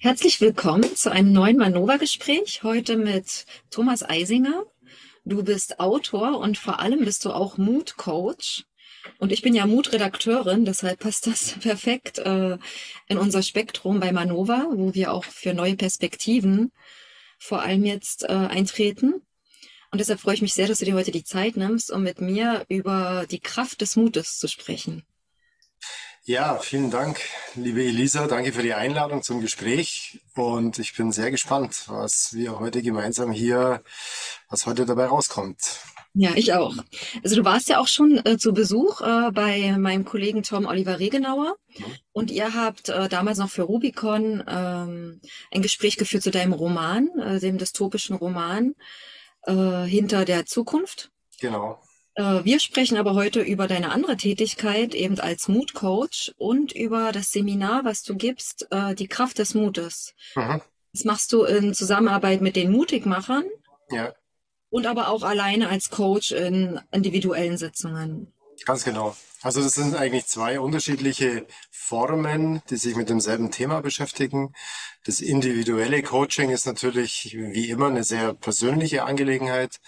Herzlich willkommen zu einem neuen Manova-Gespräch. Heute mit Thomas Eisinger. Du bist Autor und vor allem bist du auch Mood-Coach. Und ich bin ja Mood-Redakteurin, deshalb passt das perfekt äh, in unser Spektrum bei Manova, wo wir auch für neue Perspektiven vor allem jetzt äh, eintreten. Und deshalb freue ich mich sehr, dass du dir heute die Zeit nimmst, um mit mir über die Kraft des Mutes zu sprechen. Ja, vielen Dank, liebe Elisa. Danke für die Einladung zum Gespräch. Und ich bin sehr gespannt, was wir heute gemeinsam hier, was heute dabei rauskommt. Ja, ich auch. Also du warst ja auch schon äh, zu Besuch äh, bei meinem Kollegen Tom Oliver Regenauer mhm. und ihr habt äh, damals noch für Rubicon ähm, ein Gespräch geführt zu deinem Roman, äh, dem dystopischen Roman äh, Hinter der Zukunft. Genau. Äh, wir sprechen aber heute über deine andere Tätigkeit, eben als Mutcoach und über das Seminar, was du gibst, äh, die Kraft des Mutes. Mhm. Das machst du in Zusammenarbeit mit den Mutigmachern. Ja. Und aber auch alleine als Coach in individuellen Sitzungen. Ganz genau. Also das sind eigentlich zwei unterschiedliche Formen, die sich mit demselben Thema beschäftigen. Das individuelle Coaching ist natürlich wie immer eine sehr persönliche Angelegenheit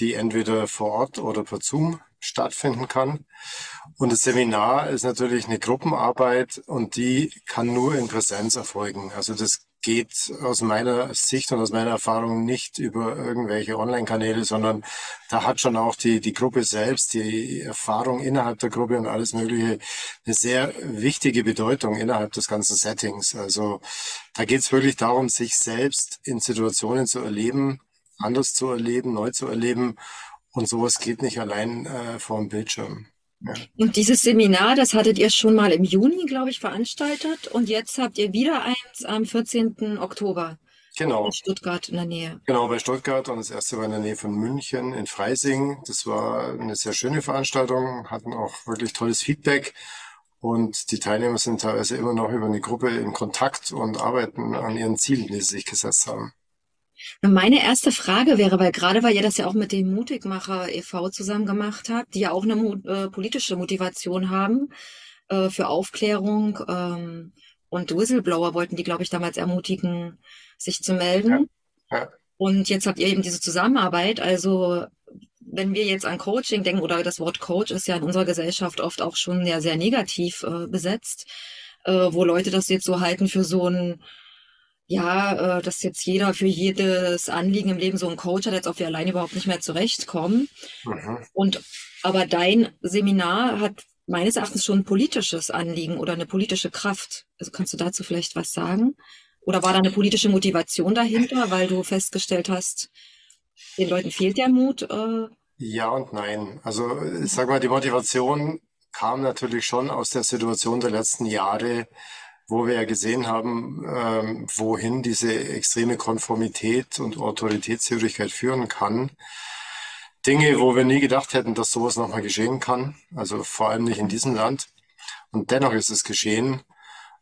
die entweder vor Ort oder per Zoom stattfinden kann. Und das Seminar ist natürlich eine Gruppenarbeit und die kann nur in Präsenz erfolgen. Also das geht aus meiner Sicht und aus meiner Erfahrung nicht über irgendwelche Online-Kanäle, sondern da hat schon auch die, die Gruppe selbst, die Erfahrung innerhalb der Gruppe und alles Mögliche eine sehr wichtige Bedeutung innerhalb des ganzen Settings. Also da geht es wirklich darum, sich selbst in Situationen zu erleben, anders zu erleben, neu zu erleben. Und sowas geht nicht allein äh, vor dem Bildschirm. Ja. Und dieses Seminar, das hattet ihr schon mal im Juni, glaube ich, veranstaltet. Und jetzt habt ihr wieder eins am 14. Oktober. Genau. In Stuttgart in der Nähe. Genau, bei Stuttgart. Und das erste war in der Nähe von München in Freising. Das war eine sehr schöne Veranstaltung, hatten auch wirklich tolles Feedback. Und die Teilnehmer sind teilweise immer noch über eine Gruppe in Kontakt und arbeiten an ihren Zielen, die sie sich gesetzt haben. Meine erste Frage wäre, weil gerade weil ihr das ja auch mit dem Mutigmacher e.V. zusammen gemacht habt, die ja auch eine äh, politische Motivation haben äh, für Aufklärung ähm, und Whistleblower wollten die, glaube ich, damals ermutigen, sich zu melden. Ja. Ja. Und jetzt habt ihr eben diese Zusammenarbeit. Also wenn wir jetzt an Coaching denken oder das Wort Coach ist ja in unserer Gesellschaft oft auch schon ja sehr negativ äh, besetzt, äh, wo Leute das jetzt so halten für so ein ja, äh, dass jetzt jeder für jedes Anliegen im Leben so einen Coach hat, als ob wir alleine überhaupt nicht mehr zurechtkommen. Mhm. Und aber dein Seminar hat meines Erachtens schon ein politisches Anliegen oder eine politische Kraft. Also kannst du dazu vielleicht was sagen? Oder war da eine politische Motivation dahinter, weil du festgestellt hast, den Leuten fehlt der Mut? Äh? Ja und nein. Also ich sag mal, die Motivation kam natürlich schon aus der Situation der letzten Jahre, wo wir ja gesehen haben, ähm, wohin diese extreme Konformität und Autoritätshörigkeit führen kann. Dinge, wo wir nie gedacht hätten, dass sowas nochmal geschehen kann. Also vor allem nicht in diesem Land. Und dennoch ist es geschehen.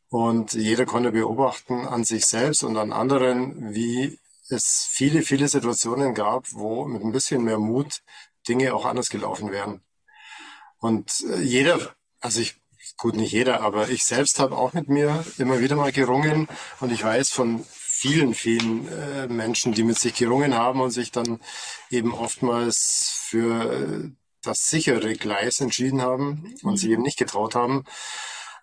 Und jeder konnte beobachten an sich selbst und an anderen, wie es viele, viele Situationen gab, wo mit ein bisschen mehr Mut Dinge auch anders gelaufen wären. Und äh, jeder, also ich gut, nicht jeder, aber ich selbst habe auch mit mir immer wieder mal gerungen und ich weiß von vielen, vielen äh, Menschen, die mit sich gerungen haben und sich dann eben oftmals für äh, das sichere Gleis entschieden haben und sich eben nicht getraut haben,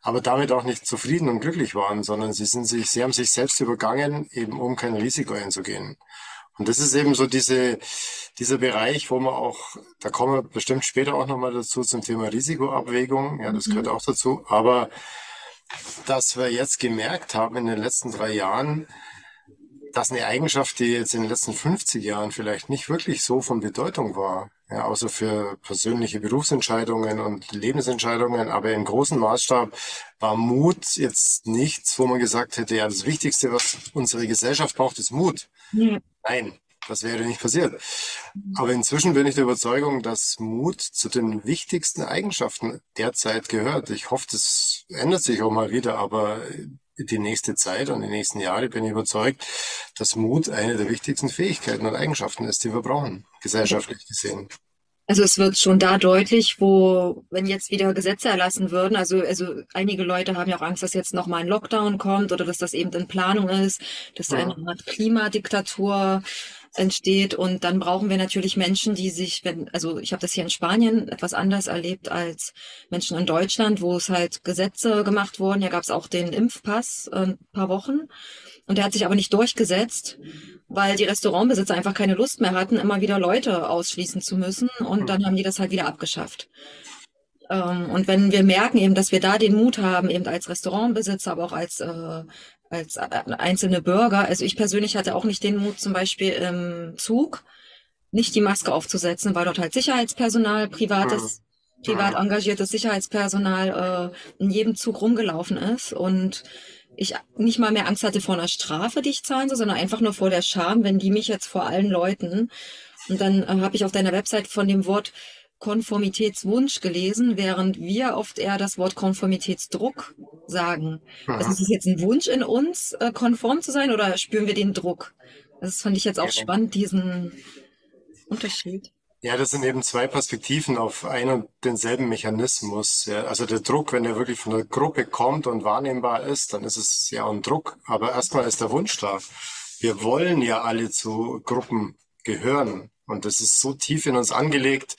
aber damit auch nicht zufrieden und glücklich waren, sondern sie sind sich, sie haben sich selbst übergangen, eben um kein Risiko einzugehen. Und das ist eben so diese, dieser Bereich, wo man auch, da kommen wir bestimmt später auch nochmal dazu zum Thema Risikoabwägung. Ja, das mhm. gehört auch dazu. Aber dass wir jetzt gemerkt haben in den letzten drei Jahren, dass eine Eigenschaft, die jetzt in den letzten 50 Jahren vielleicht nicht wirklich so von Bedeutung war, ja, außer für persönliche Berufsentscheidungen und Lebensentscheidungen, aber im großen Maßstab war Mut jetzt nichts, wo man gesagt hätte, ja, das Wichtigste, was unsere Gesellschaft braucht, ist Mut. Ja. Nein, das wäre nicht passiert. Aber inzwischen bin ich der Überzeugung, dass Mut zu den wichtigsten Eigenschaften derzeit gehört. Ich hoffe, das ändert sich auch mal wieder, aber die nächste Zeit und die nächsten Jahre bin ich überzeugt, dass Mut eine der wichtigsten Fähigkeiten und Eigenschaften ist, die wir brauchen, gesellschaftlich gesehen. Also es wird schon da deutlich, wo, wenn jetzt wieder Gesetze erlassen würden, also, also einige Leute haben ja auch Angst, dass jetzt nochmal ein Lockdown kommt oder dass das eben in Planung ist, dass da eine Art Klimadiktatur entsteht. Und dann brauchen wir natürlich Menschen, die sich, wenn, also ich habe das hier in Spanien etwas anders erlebt als Menschen in Deutschland, wo es halt Gesetze gemacht wurden. Ja, gab es auch den Impfpass äh, ein paar Wochen. Und der hat sich aber nicht durchgesetzt, weil die Restaurantbesitzer einfach keine Lust mehr hatten, immer wieder Leute ausschließen zu müssen. Und dann haben die das halt wieder abgeschafft. Ähm, und wenn wir merken eben, dass wir da den Mut haben, eben als Restaurantbesitzer, aber auch als, äh, als äh, einzelne Bürger, also ich persönlich hatte auch nicht den Mut, zum Beispiel im Zug nicht die Maske aufzusetzen, weil dort halt Sicherheitspersonal, privates, privat engagiertes Sicherheitspersonal äh, in jedem Zug rumgelaufen ist und ich nicht mal mehr Angst hatte vor einer Strafe, die ich zahlen soll, sondern einfach nur vor der Scham, wenn die mich jetzt vor allen Leuten. Und dann äh, habe ich auf deiner Website von dem Wort Konformitätswunsch gelesen, während wir oft eher das Wort Konformitätsdruck sagen. Also ist es jetzt ein Wunsch in uns, äh, konform zu sein oder spüren wir den Druck? Das fand ich jetzt auch spannend, diesen Unterschied. Ja, das sind eben zwei Perspektiven auf einen und denselben Mechanismus. Ja, also der Druck, wenn er wirklich von der Gruppe kommt und wahrnehmbar ist, dann ist es ja ein Druck. Aber erstmal ist der Wunsch da. Wir wollen ja alle zu Gruppen gehören. Und das ist so tief in uns angelegt.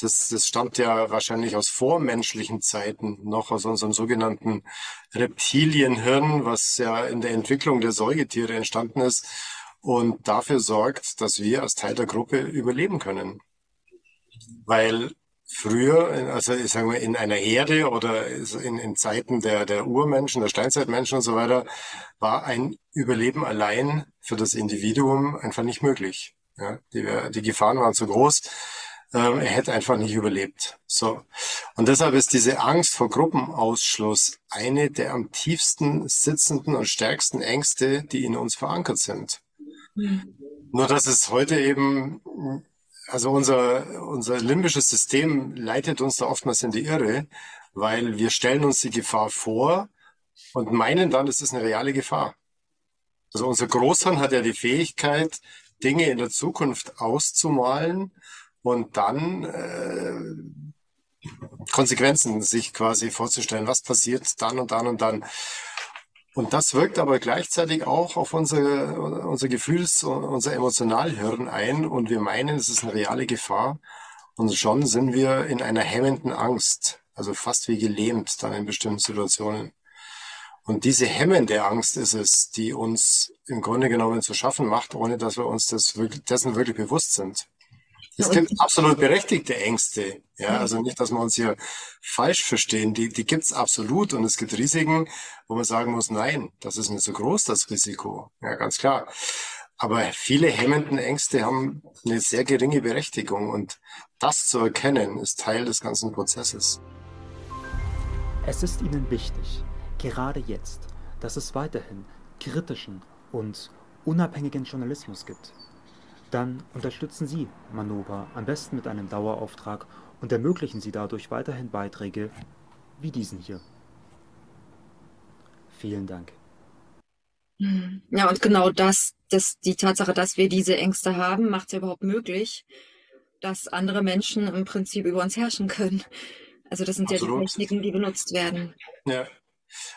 Das, das stammt ja wahrscheinlich aus vormenschlichen Zeiten, noch aus unserem sogenannten Reptilienhirn, was ja in der Entwicklung der Säugetiere entstanden ist und dafür sorgt, dass wir als Teil der Gruppe überleben können weil früher, also ich sage mal, in einer Herde oder in, in Zeiten der, der Urmenschen, der Steinzeitmenschen und so weiter, war ein Überleben allein für das Individuum einfach nicht möglich. Ja, die, die Gefahren waren zu groß. Ähm, er hätte einfach nicht überlebt. So. Und deshalb ist diese Angst vor Gruppenausschluss eine der am tiefsten sitzenden und stärksten Ängste, die in uns verankert sind. Mhm. Nur dass es heute eben also unser, unser limbisches System leitet uns da oftmals in die Irre, weil wir stellen uns die Gefahr vor und meinen dann, es ist eine reale Gefahr. Also unser Großhirn hat ja die Fähigkeit, Dinge in der Zukunft auszumalen und dann äh, Konsequenzen sich quasi vorzustellen, was passiert dann und dann und dann. Und das wirkt aber gleichzeitig auch auf unsere, unser Gefühls-, unser Emotionalhirn ein und wir meinen, es ist eine reale Gefahr. Und schon sind wir in einer hemmenden Angst, also fast wie gelähmt dann in bestimmten Situationen. Und diese hemmende Angst ist es, die uns im Grunde genommen zu schaffen macht, ohne dass wir uns das dessen wirklich bewusst sind. Es gibt absolut berechtigte Ängste. Ja, also nicht, dass wir uns hier falsch verstehen. Die, die gibt's absolut und es gibt Risiken, wo man sagen muss, nein, das ist mir zu groß, das Risiko. Ja, ganz klar. Aber viele hemmenden Ängste haben eine sehr geringe Berechtigung und das zu erkennen, ist Teil des ganzen Prozesses. Es ist Ihnen wichtig, gerade jetzt, dass es weiterhin kritischen und unabhängigen Journalismus gibt dann unterstützen Sie Manova am besten mit einem Dauerauftrag und ermöglichen Sie dadurch weiterhin Beiträge wie diesen hier. Vielen Dank. Ja, und genau das, das, die Tatsache, dass wir diese Ängste haben, macht es ja überhaupt möglich, dass andere Menschen im Prinzip über uns herrschen können. Also das sind Absolut. ja die Techniken, die benutzt werden. Ja,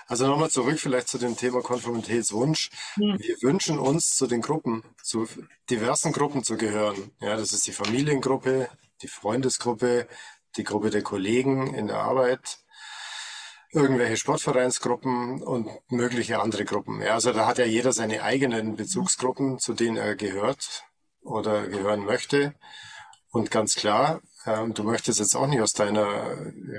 also nochmal zurück vielleicht zu dem Thema Konformitätswunsch. Ja. Wir wünschen uns zu den Gruppen, zu diversen Gruppen zu gehören. Ja, das ist die Familiengruppe, die Freundesgruppe, die Gruppe der Kollegen in der Arbeit, irgendwelche Sportvereinsgruppen und mögliche andere Gruppen. Ja, also da hat ja jeder seine eigenen Bezugsgruppen, zu denen er gehört oder gehören möchte. Und ganz klar, ähm, du möchtest jetzt auch nicht aus deiner,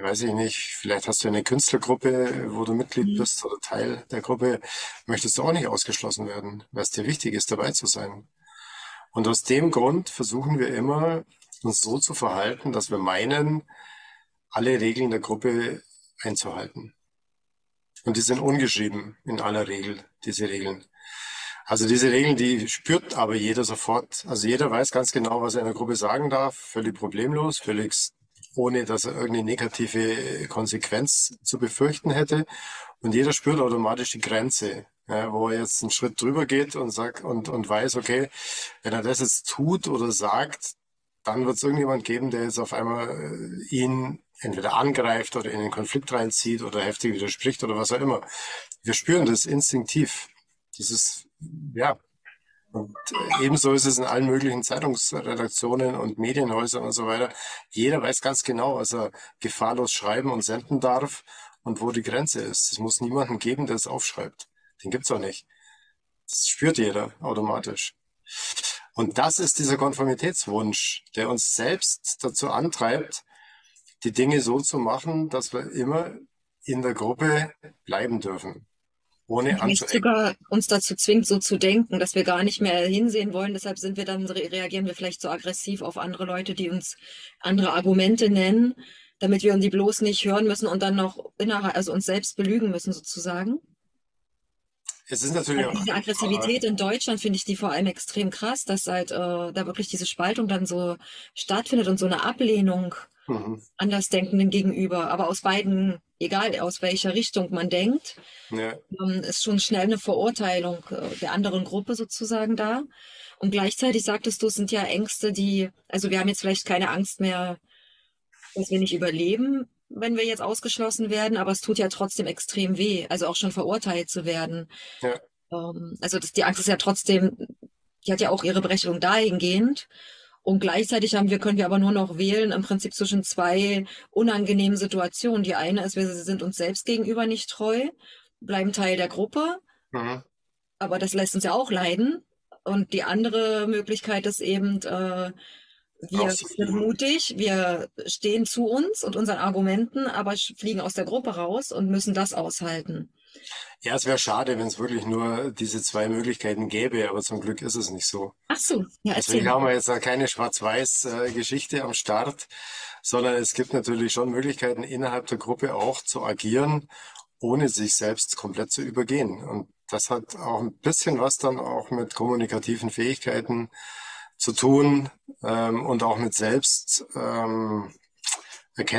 weiß ich nicht, vielleicht hast du eine Künstlergruppe, wo du Mitglied mhm. bist oder Teil der Gruppe, möchtest du auch nicht ausgeschlossen werden, weil es dir wichtig ist, dabei zu sein. Und aus dem Grund versuchen wir immer, uns so zu verhalten, dass wir meinen, alle Regeln der Gruppe einzuhalten. Und die sind ungeschrieben in aller Regel, diese Regeln. Also diese Regeln, die spürt aber jeder sofort. Also jeder weiß ganz genau, was er in der Gruppe sagen darf, völlig problemlos, völlig ohne dass er irgendeine negative Konsequenz zu befürchten hätte. Und jeder spürt automatisch die Grenze, ja, wo er jetzt einen Schritt drüber geht und sagt und, und weiß, okay, wenn er das jetzt tut oder sagt, dann wird es irgendjemand geben, der jetzt auf einmal äh, ihn entweder angreift oder in den Konflikt reinzieht oder heftig widerspricht oder was auch immer. Wir spüren das instinktiv. Dieses, ja. Und äh, ebenso ist es in allen möglichen Zeitungsredaktionen und Medienhäusern und so weiter. Jeder weiß ganz genau, was er gefahrlos schreiben und senden darf und wo die Grenze ist. Es muss niemanden geben, der es aufschreibt. Den gibt's auch nicht. Das spürt jeder automatisch. Und das ist dieser Konformitätswunsch, der uns selbst dazu antreibt, die Dinge so zu machen, dass wir immer in der Gruppe bleiben dürfen. Ohne sogar uns dazu zwingt, so zu denken, dass wir gar nicht mehr hinsehen wollen. Deshalb sind wir dann, reagieren wir vielleicht so aggressiv auf andere Leute, die uns andere Argumente nennen, damit wir die bloß nicht hören müssen und dann noch innerhalb, also uns selbst belügen müssen sozusagen. Es ist natürlich auch. Diese Aggressivität in Deutschland finde ich die vor allem extrem krass, dass halt äh, da wirklich diese Spaltung dann so stattfindet und so eine Ablehnung mhm. Andersdenkenden gegenüber. Aber aus beiden, egal aus welcher Richtung man denkt, ja. ähm, ist schon schnell eine Verurteilung äh, der anderen Gruppe sozusagen da. Und gleichzeitig sagtest du, es sind ja Ängste, die, also wir haben jetzt vielleicht keine Angst mehr, dass wir nicht überleben, wenn wir jetzt ausgeschlossen werden, aber es tut ja trotzdem extrem weh, also auch schon verurteilt zu werden. Ja. Ähm, also das, die Angst ist ja trotzdem, die hat ja auch ihre Berechtigung dahingehend. Und gleichzeitig haben wir, können wir aber nur noch wählen, im Prinzip zwischen zwei unangenehmen Situationen. Die eine ist, wir sind uns selbst gegenüber nicht treu, bleiben Teil der Gruppe, mhm. aber das lässt uns ja auch leiden. Und die andere Möglichkeit ist eben, äh, wir sind mutig, wir stehen zu uns und unseren Argumenten, aber fliegen aus der Gruppe raus und müssen das aushalten. Ja, es wäre schade, wenn es wirklich nur diese zwei Möglichkeiten gäbe, aber zum Glück ist es nicht so. Ach so, ja, Deswegen haben wir jetzt keine Schwarz-Weiß-Geschichte am Start, sondern es gibt natürlich schon Möglichkeiten, innerhalb der Gruppe auch zu agieren, ohne sich selbst komplett zu übergehen. Und das hat auch ein bisschen was dann auch mit kommunikativen Fähigkeiten zu tun ähm, und auch mit Selbsterkenntnis, ähm,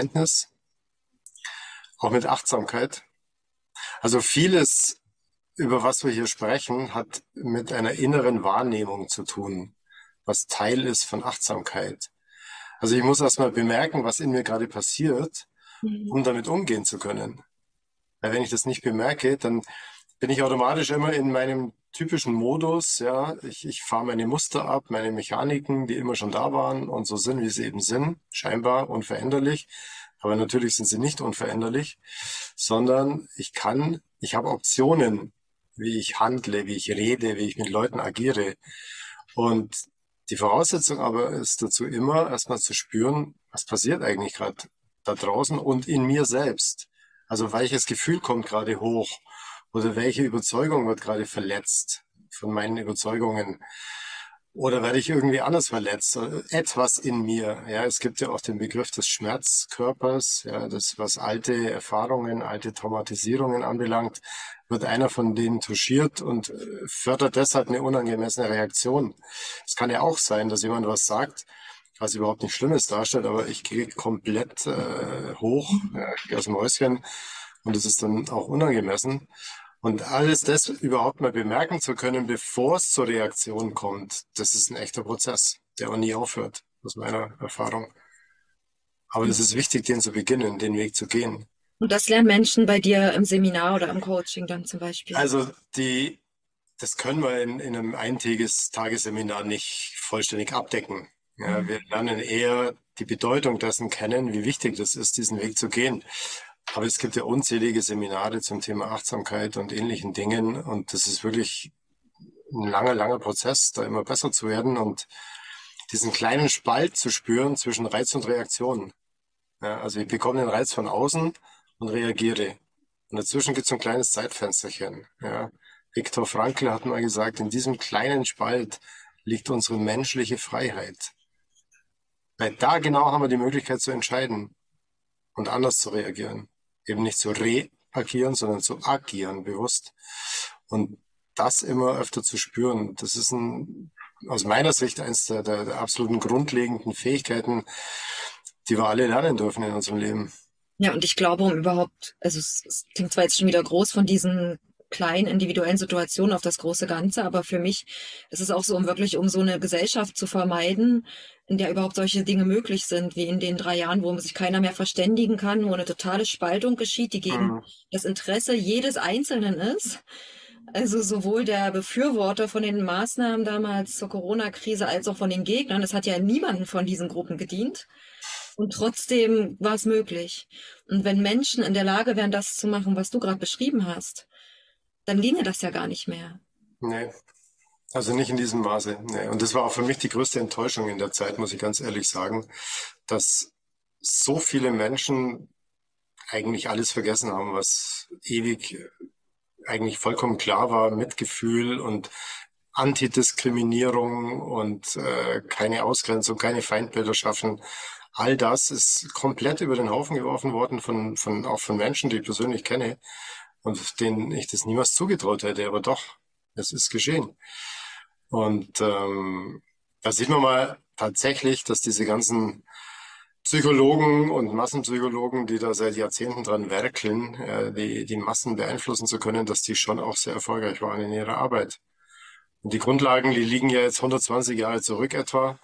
auch mit Achtsamkeit. Also vieles, über was wir hier sprechen, hat mit einer inneren Wahrnehmung zu tun, was Teil ist von Achtsamkeit. Also ich muss erstmal bemerken, was in mir gerade passiert, mhm. um damit umgehen zu können. Weil wenn ich das nicht bemerke, dann bin ich automatisch immer in meinem typischen Modus, ja, ich, ich fahre meine Muster ab, meine Mechaniken, die immer schon da waren und so sind, wie sie eben sind, scheinbar unveränderlich. Aber natürlich sind sie nicht unveränderlich, sondern ich kann, ich habe Optionen, wie ich handle, wie ich rede, wie ich mit Leuten agiere. Und die Voraussetzung aber ist dazu immer erstmal zu spüren, was passiert eigentlich gerade da draußen und in mir selbst. Also welches Gefühl kommt gerade hoch oder welche Überzeugung wird gerade verletzt von meinen Überzeugungen? Oder werde ich irgendwie anders verletzt? Etwas in mir. Ja, es gibt ja auch den Begriff des Schmerzkörpers. Ja, das, was alte Erfahrungen, alte Traumatisierungen anbelangt, wird einer von denen touchiert und äh, fördert deshalb eine unangemessene Reaktion. Es kann ja auch sein, dass jemand was sagt, was überhaupt nicht Schlimmes darstellt, aber ich gehe komplett äh, hoch, ja, gehe aus dem Häuschen und es ist dann auch unangemessen. Und alles das überhaupt mal bemerken zu können, bevor es zur Reaktion kommt, das ist ein echter Prozess, der auch nie aufhört, aus meiner Erfahrung. Aber es ist wichtig, den zu beginnen, den Weg zu gehen. Und das lernen Menschen bei dir im Seminar oder im Coaching dann zum Beispiel? Also die, das können wir in, in einem eintägiges Tagesseminar nicht vollständig abdecken. Ja, mhm. wir lernen eher die Bedeutung dessen kennen, wie wichtig das ist, diesen Weg zu gehen. Aber es gibt ja unzählige Seminare zum Thema Achtsamkeit und ähnlichen Dingen. Und das ist wirklich ein langer, langer Prozess, da immer besser zu werden und diesen kleinen Spalt zu spüren zwischen Reiz und Reaktion. Ja, also ich bekomme den Reiz von außen und reagiere. Und dazwischen gibt es ein kleines Zeitfensterchen. Ja. Viktor Frankl hat mal gesagt, in diesem kleinen Spalt liegt unsere menschliche Freiheit. Weil da genau haben wir die Möglichkeit zu entscheiden und anders zu reagieren eben nicht zu reagieren, sondern zu agieren bewusst. Und das immer öfter zu spüren, das ist ein, aus meiner Sicht eines der, der, der absoluten grundlegenden Fähigkeiten, die wir alle lernen dürfen in unserem Leben. Ja, und ich glaube, um überhaupt, also es, es klingt zwar jetzt schon wieder groß von diesen kleinen individuellen Situationen auf das große Ganze. Aber für mich ist es auch so, um wirklich um so eine Gesellschaft zu vermeiden, in der überhaupt solche Dinge möglich sind, wie in den drei Jahren, wo sich keiner mehr verständigen kann, wo eine totale Spaltung geschieht, die gegen mhm. das Interesse jedes Einzelnen ist. Also sowohl der Befürworter von den Maßnahmen damals zur Corona-Krise als auch von den Gegnern. Es hat ja niemanden von diesen Gruppen gedient. Und trotzdem war es möglich. Und wenn Menschen in der Lage wären, das zu machen, was du gerade beschrieben hast, dann ginge das ja gar nicht mehr. Nee. Also nicht in diesem Maße. Nee. Und das war auch für mich die größte Enttäuschung in der Zeit, muss ich ganz ehrlich sagen, dass so viele Menschen eigentlich alles vergessen haben, was ewig eigentlich vollkommen klar war, Mitgefühl und Antidiskriminierung und äh, keine Ausgrenzung, keine Feindbilder schaffen. All das ist komplett über den Haufen geworfen worden von, von auch von Menschen, die ich persönlich kenne und denen ich das niemals zugetraut hätte. Aber doch, es ist geschehen. Und ähm, da sieht man mal tatsächlich, dass diese ganzen Psychologen und Massenpsychologen, die da seit Jahrzehnten dran werkeln, äh, die, die Massen beeinflussen zu können, dass die schon auch sehr erfolgreich waren in ihrer Arbeit. Und die Grundlagen, die liegen ja jetzt 120 Jahre zurück etwa.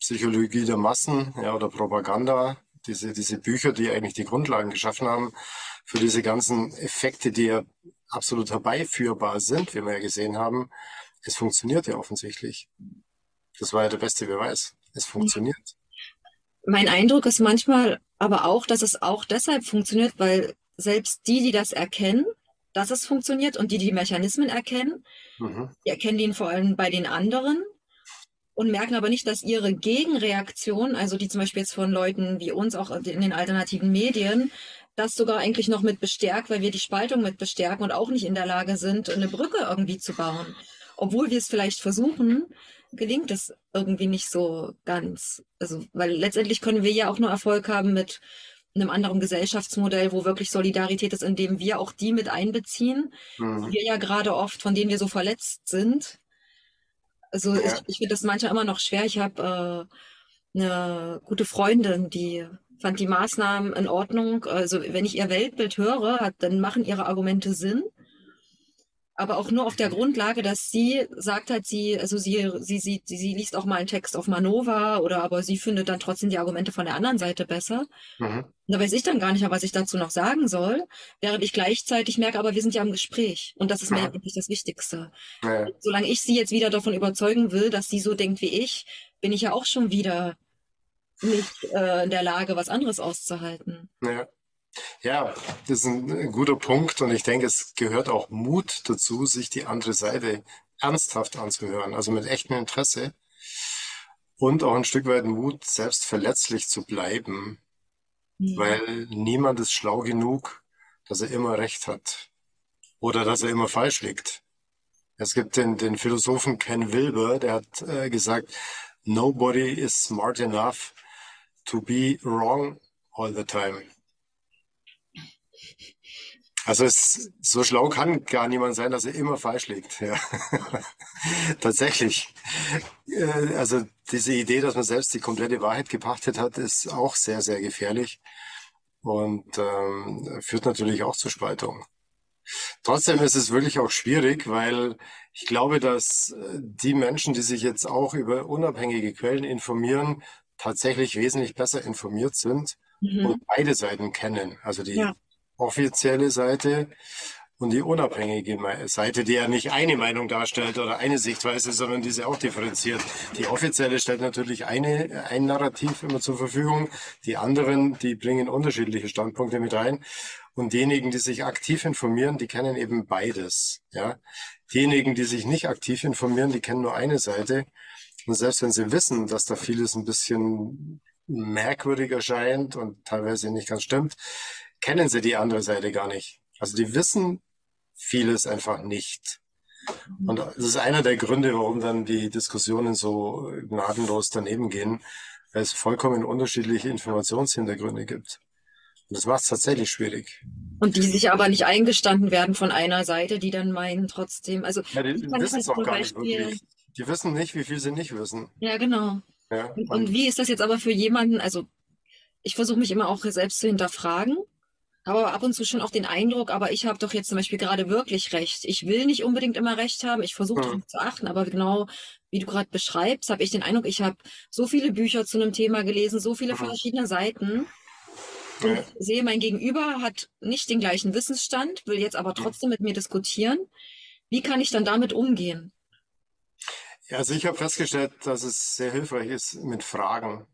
Psychologie der Massen ja, oder Propaganda, diese, diese Bücher, die eigentlich die Grundlagen geschaffen haben für diese ganzen Effekte, die ja absolut herbeiführbar sind, wie wir ja gesehen haben. Es funktioniert ja offensichtlich. Das war ja der beste Beweis. Es funktioniert. Mein Eindruck ist manchmal aber auch, dass es auch deshalb funktioniert, weil selbst die, die das erkennen, dass es funktioniert und die die Mechanismen erkennen, mhm. die erkennen ihn vor allem bei den anderen und merken aber nicht, dass ihre Gegenreaktion, also die zum Beispiel jetzt von Leuten wie uns auch in den alternativen Medien, das sogar eigentlich noch mit bestärkt, weil wir die Spaltung mit bestärken und auch nicht in der Lage sind, eine Brücke irgendwie zu bauen. Obwohl wir es vielleicht versuchen, gelingt es irgendwie nicht so ganz. Also, weil letztendlich können wir ja auch nur Erfolg haben mit einem anderen Gesellschaftsmodell, wo wirklich Solidarität ist, indem wir auch die mit einbeziehen, mhm. die wir ja gerade oft, von denen wir so verletzt sind. Also ja. ich, ich finde das manchmal immer noch schwer. Ich habe äh, eine gute Freundin, die fand die Maßnahmen in Ordnung. Also wenn ich ihr Weltbild höre, hat, dann machen ihre Argumente Sinn aber auch nur auf der Grundlage, dass sie sagt halt, sie, also sie, sie, sie, sie, sie liest auch mal einen Text auf Manova oder aber sie findet dann trotzdem die Argumente von der anderen Seite besser. Mhm. Da weiß ich dann gar nicht mehr, was ich dazu noch sagen soll, während ich gleichzeitig merke, aber wir sind ja im Gespräch und das ist mir wirklich das Wichtigste. Ja. Solange ich sie jetzt wieder davon überzeugen will, dass sie so denkt wie ich, bin ich ja auch schon wieder nicht äh, in der Lage, was anderes auszuhalten. Ja. Ja, das ist ein guter Punkt und ich denke, es gehört auch Mut dazu, sich die andere Seite ernsthaft anzuhören, also mit echtem Interesse und auch ein Stück weit Mut, selbst verletzlich zu bleiben, ja. weil niemand ist schlau genug, dass er immer recht hat oder dass er immer falsch liegt. Es gibt den, den Philosophen Ken Wilber, der hat äh, gesagt, nobody is smart enough to be wrong all the time. Also es, so schlau kann gar niemand sein, dass er immer falsch liegt. Ja. Tatsächlich. Äh, also diese Idee, dass man selbst die komplette Wahrheit gepachtet hat, ist auch sehr, sehr gefährlich und ähm, führt natürlich auch zur Spaltung. Trotzdem ist es wirklich auch schwierig, weil ich glaube, dass äh, die Menschen, die sich jetzt auch über unabhängige Quellen informieren, tatsächlich wesentlich besser informiert sind mhm. und beide Seiten kennen. Also die ja offizielle Seite und die unabhängige Seite, die ja nicht eine Meinung darstellt oder eine Sichtweise, sondern diese auch differenziert. Die offizielle stellt natürlich eine, ein Narrativ immer zur Verfügung. Die anderen, die bringen unterschiedliche Standpunkte mit rein. Und diejenigen, die sich aktiv informieren, die kennen eben beides. Ja, diejenigen, die sich nicht aktiv informieren, die kennen nur eine Seite. Und selbst wenn sie wissen, dass da vieles ein bisschen merkwürdig erscheint und teilweise nicht ganz stimmt, kennen sie die andere Seite gar nicht. Also die wissen vieles einfach nicht. Und das ist einer der Gründe, warum dann die Diskussionen so gnadenlos daneben gehen, weil es vollkommen unterschiedliche Informationshintergründe gibt. Und das macht es tatsächlich schwierig. Und die sich aber nicht eingestanden werden von einer Seite, die dann meinen trotzdem, also ja, die, die wissen es auch gar nicht wirklich. Die wissen nicht, wie viel sie nicht wissen. Ja, genau. Ja, und, und wie ist das jetzt aber für jemanden, also ich versuche mich immer auch selbst zu hinterfragen aber ab und zu schon auch den Eindruck, aber ich habe doch jetzt zum Beispiel gerade wirklich recht. Ich will nicht unbedingt immer recht haben, ich versuche Mhm. darauf zu achten, aber genau wie du gerade beschreibst, habe ich den Eindruck, ich habe so viele Bücher zu einem Thema gelesen, so viele Mhm. verschiedene Seiten und sehe, mein Gegenüber hat nicht den gleichen Wissensstand, will jetzt aber Mhm. trotzdem mit mir diskutieren. Wie kann ich dann damit umgehen? Ja, Also ich habe festgestellt, dass es sehr hilfreich ist, mit Fragen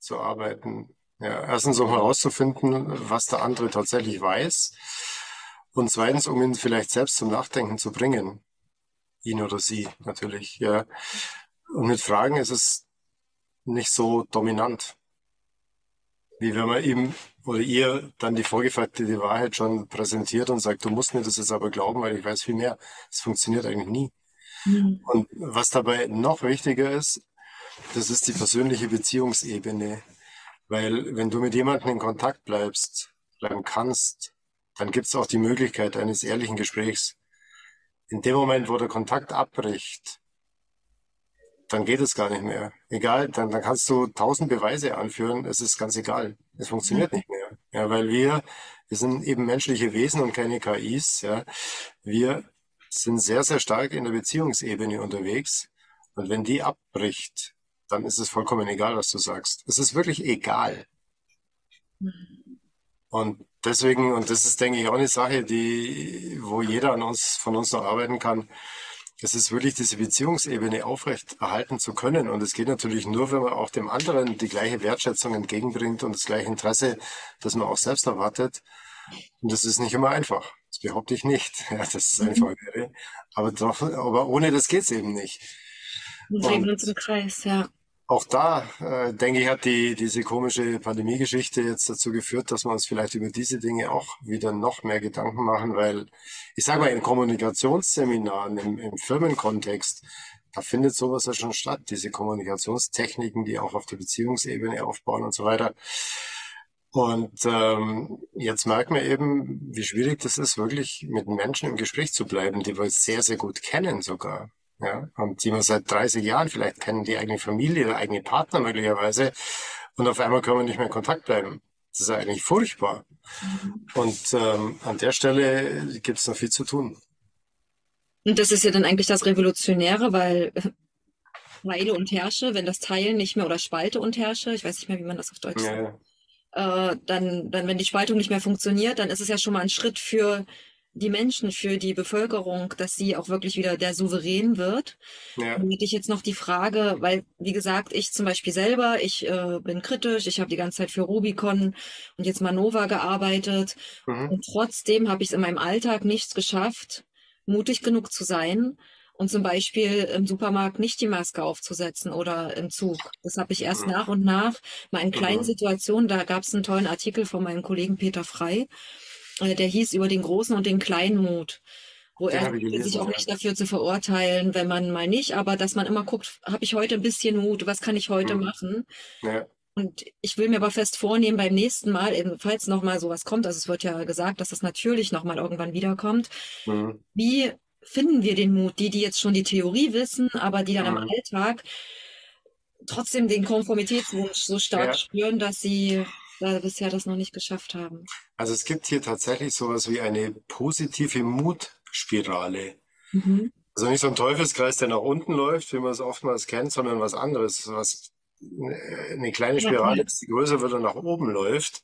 zu arbeiten. Ja, erstens, um herauszufinden, was der andere tatsächlich weiß. Und zweitens, um ihn vielleicht selbst zum Nachdenken zu bringen. Ihn oder sie natürlich, ja. Und mit Fragen ist es nicht so dominant, wie wenn man ihm oder ihr dann die vorgefertigte Wahrheit schon präsentiert und sagt, du musst mir das jetzt aber glauben, weil ich weiß viel mehr. Das funktioniert eigentlich nie. Hm. Und was dabei noch wichtiger ist, das ist die persönliche Beziehungsebene. Weil wenn du mit jemandem in Kontakt bleibst, bleiben kannst, dann gibt es auch die Möglichkeit eines ehrlichen Gesprächs. In dem Moment, wo der Kontakt abbricht, dann geht es gar nicht mehr. Egal, dann, dann kannst du tausend Beweise anführen, es ist ganz egal. Es funktioniert nicht mehr. Ja, weil wir, wir sind eben menschliche Wesen und keine KIs, ja. Wir sind sehr, sehr stark in der Beziehungsebene unterwegs. Und wenn die abbricht, dann ist es vollkommen egal, was du sagst. Es ist wirklich egal. Und deswegen, und das ist, denke ich, auch eine Sache, die, wo jeder an uns, von uns noch arbeiten kann. Es ist wirklich diese Beziehungsebene aufrecht erhalten zu können. Und es geht natürlich nur, wenn man auch dem anderen die gleiche Wertschätzung entgegenbringt und das gleiche Interesse, das man auch selbst erwartet. Und das ist nicht immer einfach. Das behaupte ich nicht, ja, dass es einfach wäre. Aber doch, aber ohne das geht's eben nicht. Wir drehen uns im Kreis, ja. Auch da, äh, denke ich, hat die, diese komische Pandemiegeschichte jetzt dazu geführt, dass wir uns vielleicht über diese Dinge auch wieder noch mehr Gedanken machen, weil ich sage mal, in Kommunikationsseminaren, im, im Firmenkontext, da findet sowas ja schon statt, diese Kommunikationstechniken, die auch auf der Beziehungsebene aufbauen und so weiter. Und ähm, jetzt merken wir eben, wie schwierig das ist, wirklich mit Menschen im Gespräch zu bleiben, die wir sehr, sehr gut kennen sogar. Ja, und die wir seit 30 Jahren vielleicht kennen, die eigene Familie, der eigene Partner möglicherweise. Und auf einmal können wir nicht mehr in Kontakt bleiben. Das ist ja eigentlich furchtbar. Und ähm, an der Stelle gibt es noch viel zu tun. Und das ist ja dann eigentlich das Revolutionäre, weil äh, Teile und Herrsche, wenn das Teilen nicht mehr oder Spalte und Herrsche, ich weiß nicht mehr, wie man das auf Deutsch sagt, Ja, äh, dann, dann, wenn die Spaltung nicht mehr funktioniert, dann ist es ja schon mal ein Schritt für die Menschen, für die Bevölkerung, dass sie auch wirklich wieder der Souverän wird. ja, Dann hätte ich jetzt noch die Frage, weil, wie gesagt, ich zum Beispiel selber, ich äh, bin kritisch, ich habe die ganze Zeit für Rubicon und jetzt Manova gearbeitet mhm. und trotzdem habe ich es in meinem Alltag nicht geschafft, mutig genug zu sein und zum Beispiel im Supermarkt nicht die Maske aufzusetzen oder im Zug. Das habe ich erst Mhm. nach und nach mal in kleinen Mhm. Situationen, da gab es einen tollen Artikel von meinem Kollegen Peter Frei, der hieß über den großen und den kleinen Mut, wo Den er sich auch ja. nicht dafür zu verurteilen, wenn man mal nicht, aber dass man immer guckt, habe ich heute ein bisschen Mut, was kann ich heute Mhm. machen? ja, Und ich will mir aber fest vornehmen, beim nächsten Mal, eben, falls nochmal sowas kommt, also es wird ja gesagt, dass das natürlich nochmal irgendwann wiederkommt, mhm. wie finden wir den Mut? Die, die jetzt schon die Theorie wissen, aber die dann im Mhm. Alltag trotzdem den Konformitätswunsch so stark Ja. spüren, dass sie da bisher das noch nicht geschafft haben. Also es gibt hier tatsächlich sowas wie eine positive Mutspirale. Mhm. Also nicht so ein Teufelskreis, der nach unten läuft, wie man es oftmals kennt, sondern was anderes, was eine kleine Spirale ist, die größer wird und nach oben läuft.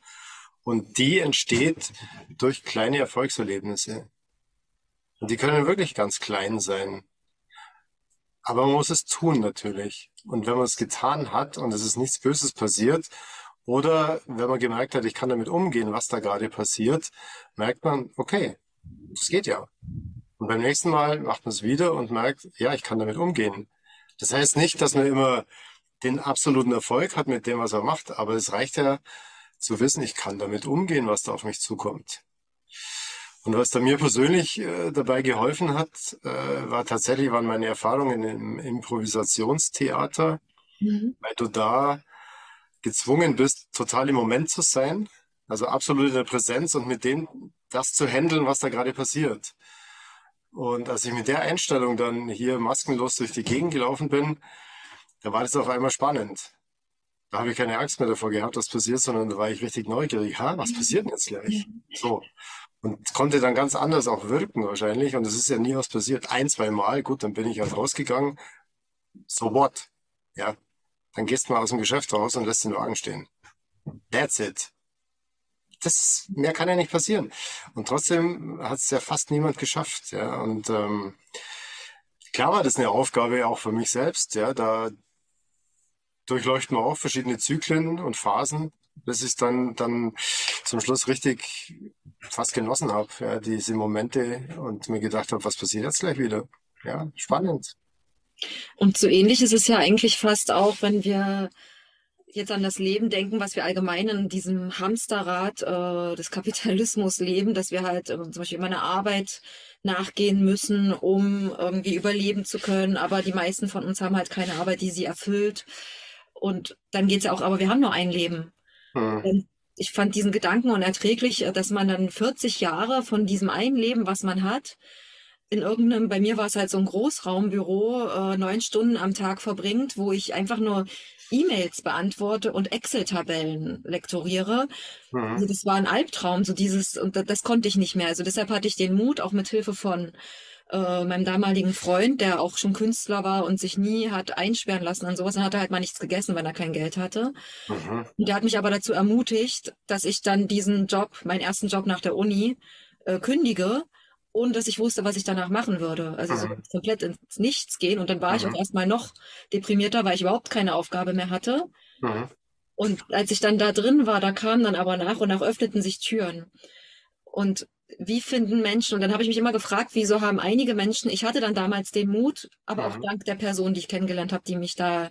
Und die entsteht durch kleine Erfolgserlebnisse. Und die können wirklich ganz klein sein. Aber man muss es tun natürlich. Und wenn man es getan hat und es ist nichts Böses passiert, oder wenn man gemerkt hat, ich kann damit umgehen, was da gerade passiert, merkt man, okay, das geht ja. Und beim nächsten Mal macht man es wieder und merkt, ja, ich kann damit umgehen. Das heißt nicht, dass man immer den absoluten Erfolg hat mit dem, was er macht, aber es reicht ja zu wissen, ich kann damit umgehen, was da auf mich zukommt. Und was da mir persönlich äh, dabei geholfen hat, äh, war tatsächlich waren meine Erfahrungen im Improvisationstheater, Mhm. weil du da gezwungen bist, total im Moment zu sein, also absolut in der Präsenz und mit dem das zu handeln, was da gerade passiert. Und als ich mit der Einstellung dann hier maskenlos durch die Gegend gelaufen bin, da war das auf einmal spannend. Da habe ich keine Angst mehr davor gehabt, was passiert, sondern da war ich richtig neugierig. Ha, was passiert denn jetzt gleich? So. Und konnte dann ganz anders auch wirken wahrscheinlich. Und es ist ja nie was passiert. Ein, zwei Mal, gut, dann bin ich halt rausgegangen. So what? Ja. Dann gehst du mal aus dem Geschäft raus und lässt den Wagen stehen. That's it. Das, mehr kann ja nicht passieren. Und trotzdem hat es ja fast niemand geschafft. Ja. Und ähm, klar war das eine Aufgabe auch für mich selbst. Ja. Da durchleuchten wir auch verschiedene Zyklen und Phasen, bis ich dann, dann zum Schluss richtig fast genossen habe, ja, diese Momente und mir gedacht habe, was passiert jetzt gleich wieder? Ja, spannend. Und so ähnlich ist es ja eigentlich fast auch, wenn wir jetzt an das Leben denken, was wir allgemein in diesem Hamsterrad äh, des Kapitalismus leben, dass wir halt äh, zum Beispiel immer eine Arbeit nachgehen müssen, um irgendwie überleben zu können. Aber die meisten von uns haben halt keine Arbeit, die sie erfüllt. Und dann geht's ja auch, aber wir haben nur ein Leben. Hm. Ich fand diesen Gedanken unerträglich, äh, dass man dann 40 Jahre von diesem einen Leben, was man hat, in irgendeinem, bei mir war es halt so ein Großraumbüro, äh, neun Stunden am Tag verbringt, wo ich einfach nur E-Mails beantworte und Excel-Tabellen lektoriere. Mhm. Also das war ein Albtraum, so dieses, und das, das, konnte ich nicht mehr. Also deshalb hatte ich den Mut, auch mit Hilfe von äh, meinem damaligen Freund, der auch schon Künstler war und sich nie hat einsperren lassen an sowas. Dann hat er halt mal nichts gegessen, wenn er kein Geld hatte. Mhm. Und der hat mich aber dazu ermutigt, dass ich dann diesen Job, meinen ersten Job nach der Uni, äh, kündige ohne dass ich wusste, was ich danach machen würde. Also so mhm. komplett ins Nichts gehen. Und dann war mhm. ich auch erstmal noch deprimierter, weil ich überhaupt keine Aufgabe mehr hatte. Mhm. Und als ich dann da drin war, da kamen dann aber nach und nach öffneten sich Türen. Und wie finden Menschen, und dann habe ich mich immer gefragt, wieso haben einige Menschen, ich hatte dann damals den Mut, aber auch mhm. dank der Person, die ich kennengelernt habe, die mich da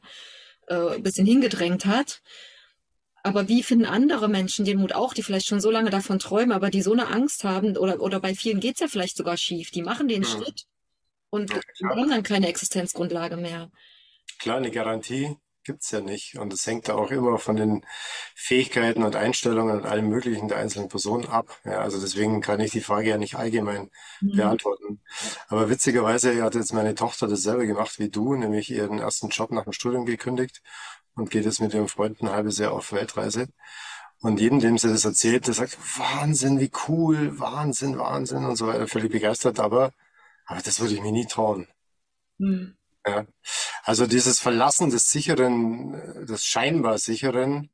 äh, ein bisschen hingedrängt hat, aber wie finden andere Menschen den Mut auch, die vielleicht schon so lange davon träumen, aber die so eine Angst haben, oder, oder bei vielen geht's ja vielleicht sogar schief, die machen den ja. Schritt und ja, haben dann keine Existenzgrundlage mehr. Klar, eine Garantie gibt's ja nicht. Und es hängt da auch immer von den Fähigkeiten und Einstellungen und allem Möglichen der einzelnen Personen ab. Ja, also deswegen kann ich die Frage ja nicht allgemein mhm. beantworten. Aber witzigerweise hat jetzt meine Tochter dasselbe gemacht wie du, nämlich ihren ersten Job nach dem Studium gekündigt und geht jetzt mit ihrem Freund ein halbes Jahr auf Weltreise. Und jedem, dem sie das erzählt, der sagt, Wahnsinn, wie cool, Wahnsinn, Wahnsinn und so weiter, völlig begeistert, aber, aber das würde ich mir nie trauen. Mhm. Ja. Also dieses Verlassen des sicheren, des scheinbar sicheren,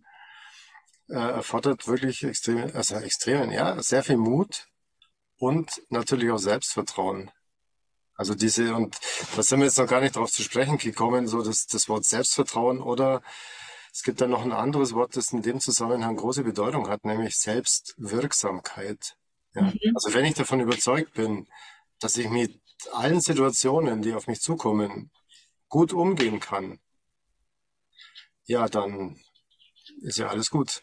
äh, erfordert wirklich extrem, also extremen, ja, sehr viel Mut und natürlich auch Selbstvertrauen. Also diese, und da sind wir jetzt noch gar nicht drauf zu sprechen gekommen, so das, das Wort Selbstvertrauen oder es gibt dann noch ein anderes Wort, das in dem Zusammenhang große Bedeutung hat, nämlich Selbstwirksamkeit. Ja? Mhm. Also wenn ich davon überzeugt bin, dass ich mit allen Situationen, die auf mich zukommen, gut umgehen kann, ja, dann ist ja alles gut.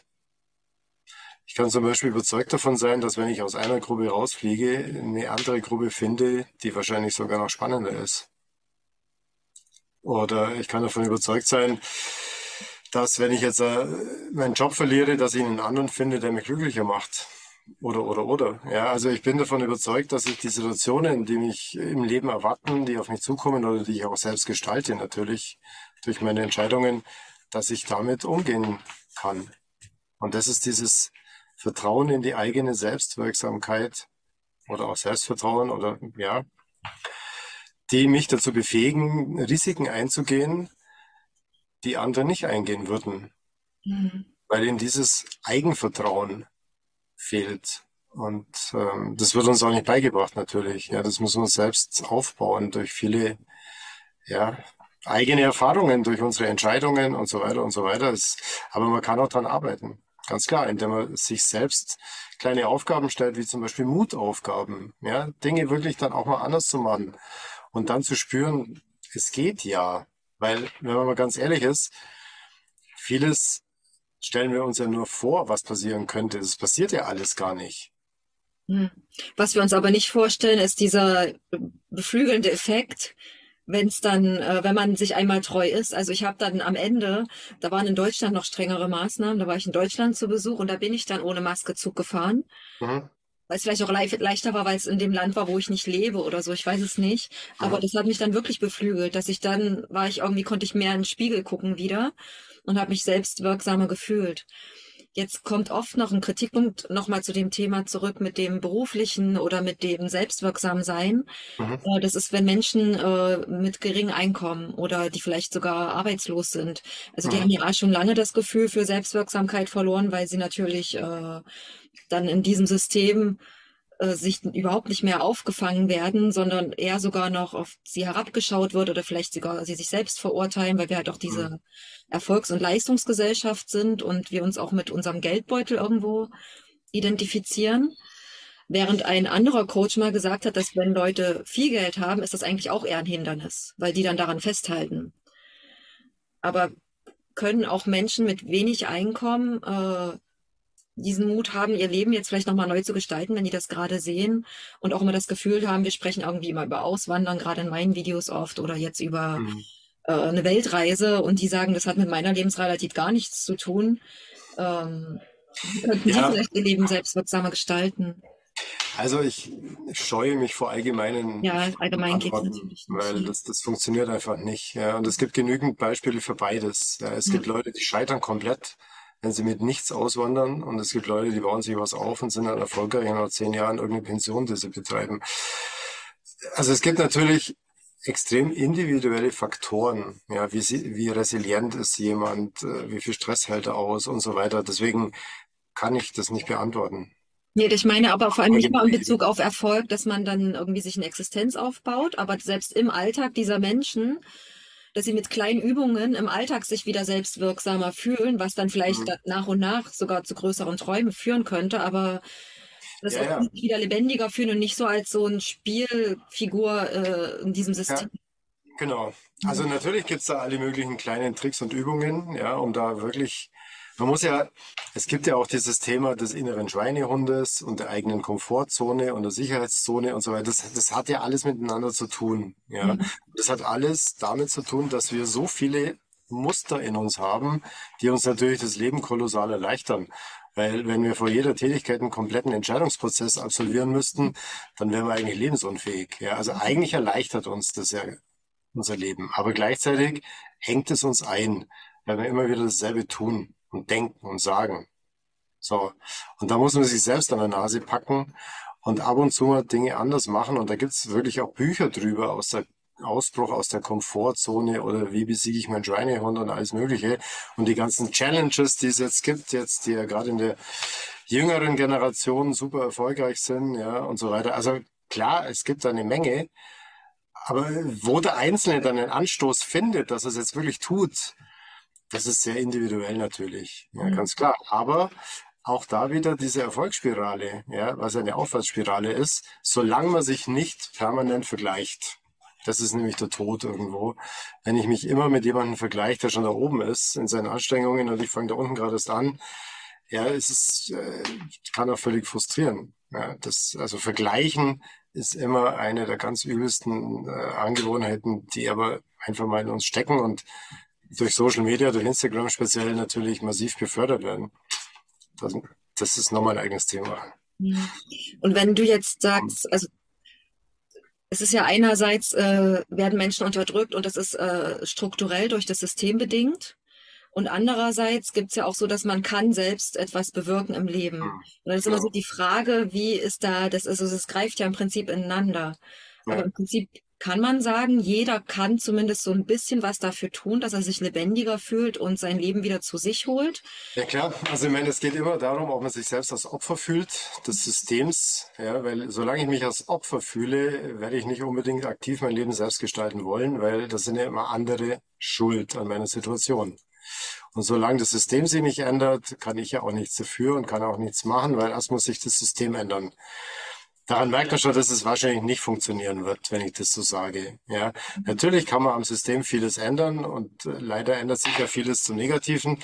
Ich kann zum Beispiel überzeugt davon sein, dass wenn ich aus einer Gruppe rausfliege, eine andere Gruppe finde, die wahrscheinlich sogar noch spannender ist. Oder ich kann davon überzeugt sein, dass wenn ich jetzt äh, meinen Job verliere, dass ich einen anderen finde, der mich glücklicher macht. Oder, oder, oder. Ja, also ich bin davon überzeugt, dass ich die Situationen, die mich im Leben erwarten, die auf mich zukommen oder die ich auch selbst gestalte, natürlich durch meine Entscheidungen, dass ich damit umgehen kann. Und das ist dieses Vertrauen in die eigene Selbstwirksamkeit oder auch Selbstvertrauen oder ja, die mich dazu befähigen, Risiken einzugehen, die andere nicht eingehen würden. Mhm. Weil ihnen dieses Eigenvertrauen fehlt. Und ähm, das wird uns auch nicht beigebracht natürlich. Ja, das müssen wir uns selbst aufbauen durch viele ja, eigene Erfahrungen, durch unsere Entscheidungen und so weiter und so weiter. Aber man kann auch dran arbeiten. Ganz klar, indem man sich selbst kleine Aufgaben stellt, wie zum Beispiel Mutaufgaben. Ja, Dinge wirklich dann auch mal anders zu machen. Und dann zu spüren, es geht ja. Weil, wenn man mal ganz ehrlich ist, vieles stellen wir uns ja nur vor, was passieren könnte. Es passiert ja alles gar nicht. Hm. Was wir uns aber nicht vorstellen, ist dieser beflügelnde Effekt, wenn es dann, äh, wenn man sich einmal treu ist. Also ich habe dann am Ende, da waren in Deutschland noch strengere Maßnahmen, da war ich in Deutschland zu Besuch und da bin ich dann ohne Maske Zug gefahren. Mhm. weil es vielleicht auch le leichter war, weil es in dem Land war, wo ich nicht lebe oder so, ich weiß es nicht. Aber das hat mich dann wirklich beflügelt, dass ich dann war ich irgendwie, konnte ich mehr in den Spiegel gucken wieder und habe mich selbst wirksamer gefühlt. Jetzt kommt oft noch ein Kritikpunkt nochmal zu dem Thema zurück mit dem beruflichen oder mit dem selbstwirksam sein. Mhm. Äh, das ist, wenn Menschen äh, mit geringem Einkommen oder die vielleicht sogar arbeitslos sind. Also die mhm. haben ja schon lange das Gefühl für Selbstwirksamkeit verloren, weil sie natürlich äh, dann in diesem System äh, sich überhaupt nicht mehr aufgefangen werden, sondern eher sogar noch auf sie herabgeschaut wird oder vielleicht sogar sie sich selbst verurteilen, weil wir halt auch diese mhm. Erfolgs- und Leistungsgesellschaft sind und wir uns auch mit unserem Geldbeutel irgendwo identifizieren. Während ein anderer Coach mal gesagt hat, dass wenn Leute viel Geld haben, ist das eigentlich auch eher ein Hindernis, weil die dann daran festhalten. Aber können auch Menschen mit wenig Einkommen äh, diesen Mut haben, ihr Leben jetzt vielleicht nochmal neu zu gestalten, wenn die das gerade sehen und auch immer das Gefühl haben, wir sprechen irgendwie immer über Auswandern, gerade in meinen Videos oft oder jetzt über mhm. äh, eine Weltreise und die sagen, das hat mit meiner Lebensrealität gar nichts zu tun. Ähm, könnten ja. die vielleicht ihr Leben selbstwirksamer gestalten? Also ich scheue mich vor allgemeinen ja, allgemein nicht. weil das, das funktioniert einfach nicht. Ja. Und es gibt genügend Beispiele für beides. Es gibt Leute, die scheitern komplett wenn sie mit nichts auswandern. Und es gibt Leute, die bauen sich was auf und sind dann erfolgreich und nach zehn Jahren irgendeine Pension, die sie betreiben. Also es gibt natürlich extrem individuelle Faktoren, ja, wie, sie, wie resilient ist jemand, äh, wie viel Stress hält er aus und so weiter. Deswegen kann ich das nicht beantworten. Nee, ich meine aber vor allem nicht mal in Bezug auf Erfolg, dass man dann irgendwie sich eine Existenz aufbaut, aber selbst im Alltag dieser Menschen dass sie mit kleinen Übungen im Alltag sich wieder selbstwirksamer fühlen, was dann vielleicht mhm. nach und nach sogar zu größeren Träumen führen könnte, aber das ja, auch ja. wieder lebendiger fühlen und nicht so als so ein Spielfigur äh, in diesem System. Ja, genau. Also natürlich gibt's da alle möglichen kleinen Tricks und Übungen, ja, um da wirklich man muss ja, es gibt ja auch dieses Thema des inneren Schweinehundes und der eigenen Komfortzone und der Sicherheitszone und so weiter. Das, das hat ja alles miteinander zu tun. Ja, mhm. das hat alles damit zu tun, dass wir so viele Muster in uns haben, die uns natürlich das Leben kolossal erleichtern. Weil wenn wir vor jeder Tätigkeit einen kompletten Entscheidungsprozess absolvieren müssten, dann wären wir eigentlich lebensunfähig. Ja, also eigentlich erleichtert uns das ja unser Leben. Aber gleichzeitig hängt es uns ein, weil wir immer wieder dasselbe tun und denken und sagen. So. Und da muss man sich selbst an der Nase packen und ab und zu mal Dinge anders machen. Und da gibt's wirklich auch Bücher drüber aus der Ausbruch aus der Komfortzone oder wie besiege ich meinen Schweinehund und alles Mögliche. Und die ganzen Challenges, die es jetzt gibt, jetzt, die ja gerade in der jüngeren Generation super erfolgreich sind, ja, und so weiter. Also klar, es gibt da eine Menge. Aber wo der Einzelne dann einen Anstoß findet, dass er es jetzt wirklich tut, das ist sehr individuell natürlich, ja, mhm. ganz klar. Aber auch da wieder diese Erfolgsspirale, ja, was eine Aufwärtsspirale ist, solange man sich nicht permanent vergleicht. Das ist nämlich der Tod irgendwo. Wenn ich mich immer mit jemandem vergleiche, der schon da oben ist in seinen Anstrengungen und ich fange da unten gerade erst an, ja, es ist, äh, kann auch völlig frustrieren. Ja, das, also vergleichen ist immer eine der ganz übelsten äh, Angewohnheiten, die aber einfach mal in uns stecken und durch Social Media, durch Instagram speziell natürlich massiv befördert werden. Das, das ist nochmal ein eigenes Thema. Und wenn du jetzt sagst, also es ist ja einerseits äh, werden Menschen unterdrückt und das ist äh, strukturell durch das System bedingt. Und andererseits gibt es ja auch so, dass man kann selbst etwas bewirken im Leben. Hm. Und dann ist immer so die Frage, wie ist da, das ist, also es greift ja im Prinzip ineinander. Aber im Prinzip kann man sagen, jeder kann zumindest so ein bisschen was dafür tun, dass er sich lebendiger fühlt und sein Leben wieder zu sich holt? Ja klar, also ich meine, es geht immer darum, ob man sich selbst als Opfer fühlt des Systems, ja, weil solange ich mich als Opfer fühle, werde ich nicht unbedingt aktiv mein Leben selbst gestalten wollen, weil das sind ja immer andere schuld an meiner Situation. Und solange das System sich nicht ändert, kann ich ja auch nichts dafür und kann auch nichts machen, weil erst muss sich das System ändern. Daran merkt man schon, dass es wahrscheinlich nicht funktionieren wird, wenn ich das so sage. Ja, natürlich kann man am System vieles ändern und äh, leider ändert sich ja vieles zum Negativen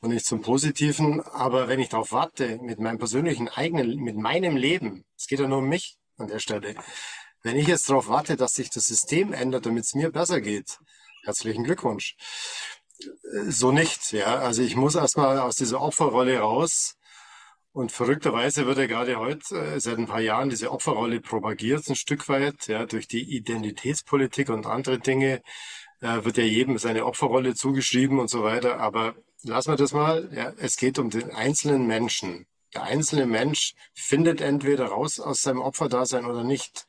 und nicht zum Positiven. Aber wenn ich darauf warte, mit meinem persönlichen eigenen, mit meinem Leben, es geht ja nur um mich an der Stelle, wenn ich jetzt darauf warte, dass sich das System ändert, damit es mir besser geht, herzlichen Glückwunsch. Äh, so nicht, ja. Also ich muss erstmal aus dieser Opferrolle raus Und verrückterweise wird ja gerade heute äh, seit ein paar Jahren diese Opferrolle propagiert, ein Stück weit, ja, durch die Identitätspolitik und andere Dinge äh, wird ja jedem seine Opferrolle zugeschrieben und so weiter. Aber lassen wir das mal. Ja, es geht um den einzelnen Menschen. Der einzelne Mensch findet entweder raus aus seinem Opferdasein oder nicht.